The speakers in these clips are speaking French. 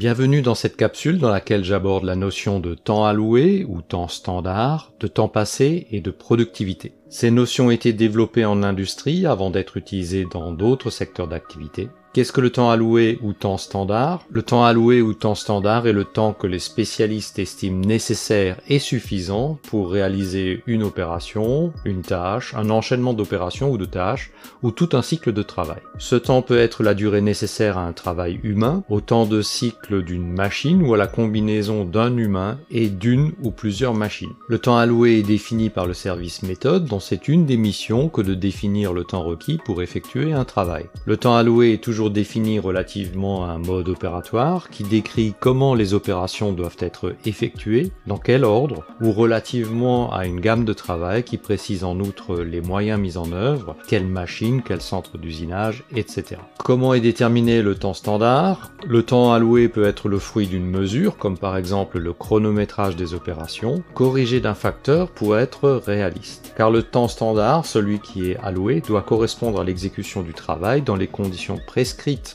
Bienvenue dans cette capsule dans laquelle j'aborde la notion de temps alloué ou temps standard, de temps passé et de productivité. Ces notions été développées en industrie avant d'être utilisées dans d'autres secteurs d'activité. Qu'est-ce que le temps alloué ou temps standard? Le temps alloué ou temps standard est le temps que les spécialistes estiment nécessaire et suffisant pour réaliser une opération, une tâche, un enchaînement d'opérations ou de tâches, ou tout un cycle de travail. Ce temps peut être la durée nécessaire à un travail humain, au temps de cycle d'une machine ou à la combinaison d'un humain et d'une ou plusieurs machines. Le temps alloué est défini par le service méthode c'est une des missions que de définir le temps requis pour effectuer un travail. Le temps alloué est toujours défini relativement à un mode opératoire qui décrit comment les opérations doivent être effectuées, dans quel ordre, ou relativement à une gamme de travail qui précise en outre les moyens mis en œuvre, quelle machine, quel centre d'usinage, etc. Comment est déterminé le temps standard? Le temps alloué peut être le fruit d'une mesure, comme par exemple le chronométrage des opérations, corrigé d'un facteur pour être réaliste. Car le temps standard, celui qui est alloué, doit correspondre à l'exécution du travail dans les conditions précises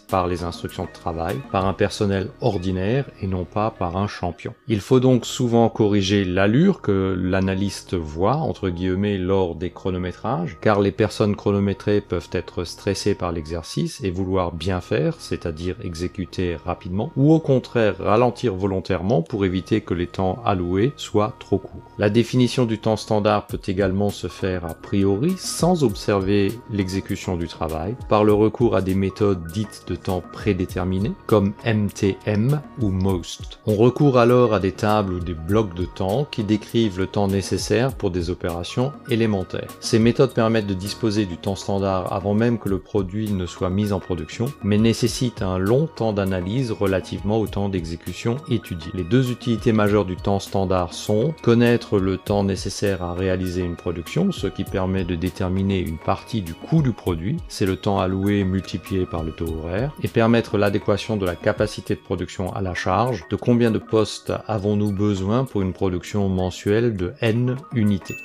par les instructions de travail par un personnel ordinaire et non pas par un champion. Il faut donc souvent corriger l'allure que l'analyste voit, entre guillemets, lors des chronométrages, car les personnes chronométrées peuvent être stressées par l'exercice et vouloir bien faire, c'est-à-dire exécuter rapidement, ou au contraire ralentir volontairement pour éviter que les temps alloués soient trop courts. La définition du temps standard peut également se faire a priori sans observer l'exécution du travail, par le recours à des méthodes dites de temps prédéterminé, comme MTM ou MOST. On recourt alors à des tables ou des blocs de temps qui décrivent le temps nécessaire pour des opérations élémentaires. Ces méthodes permettent de disposer du temps standard avant même que le produit ne soit mis en production, mais nécessitent un long temps d'analyse relativement au temps d'exécution étudié. Les deux utilités majeures du temps standard sont connaître le temps nécessaire à réaliser une production, ce qui permet de déterminer une partie du coût du produit, c'est le temps alloué multiplié par le taux horaire et permettre l'adéquation de la capacité de production à la charge, de combien de postes avons-nous besoin pour une production mensuelle de N unités?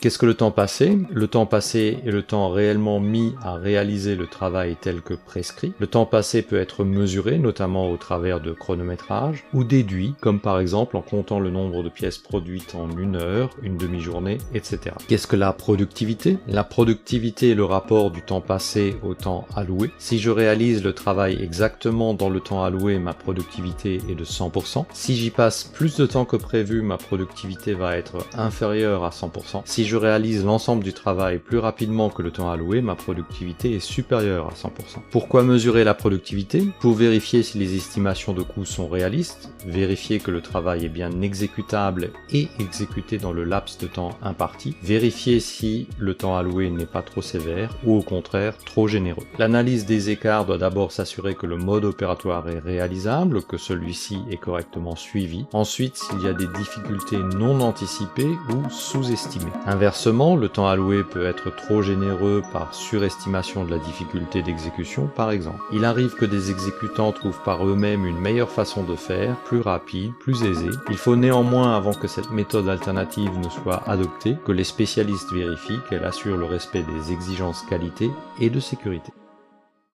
Qu'est-ce que le temps passé? Le temps passé est le temps réellement mis à réaliser le travail tel que prescrit. Le temps passé peut être mesuré, notamment au travers de chronométrage, ou déduit, comme par exemple en comptant le nombre de pièces produites en une heure, une demi-journée, etc. Qu'est-ce que la productivité? La productivité est le rapport du temps passé au temps alloué. Si je réalise le travail exactement dans le temps alloué, ma productivité est de 100%. Si j'y passe plus de temps que prévu, ma productivité va être inférieure à 100%. Si je réalise l'ensemble du travail plus rapidement que le temps alloué, ma productivité est supérieure à 100%. Pourquoi mesurer la productivité? Pour vérifier si les estimations de coûts sont réalistes, vérifier que le travail est bien exécutable et exécuté dans le laps de temps imparti, vérifier si le temps alloué n'est pas trop sévère ou au contraire trop généreux. L'analyse des écarts doit d'abord s'assurer que le mode opératoire est réalisable, que celui-ci est correctement suivi. Ensuite, s'il y a des difficultés non anticipées ou sous-estimées. Inversement, le temps alloué peut être trop généreux par surestimation de la difficulté d'exécution par exemple. Il arrive que des exécutants trouvent par eux-mêmes une meilleure façon de faire, plus rapide, plus aisée. Il faut néanmoins, avant que cette méthode alternative ne soit adoptée, que les spécialistes vérifient qu'elle assure le respect des exigences qualité et de sécurité.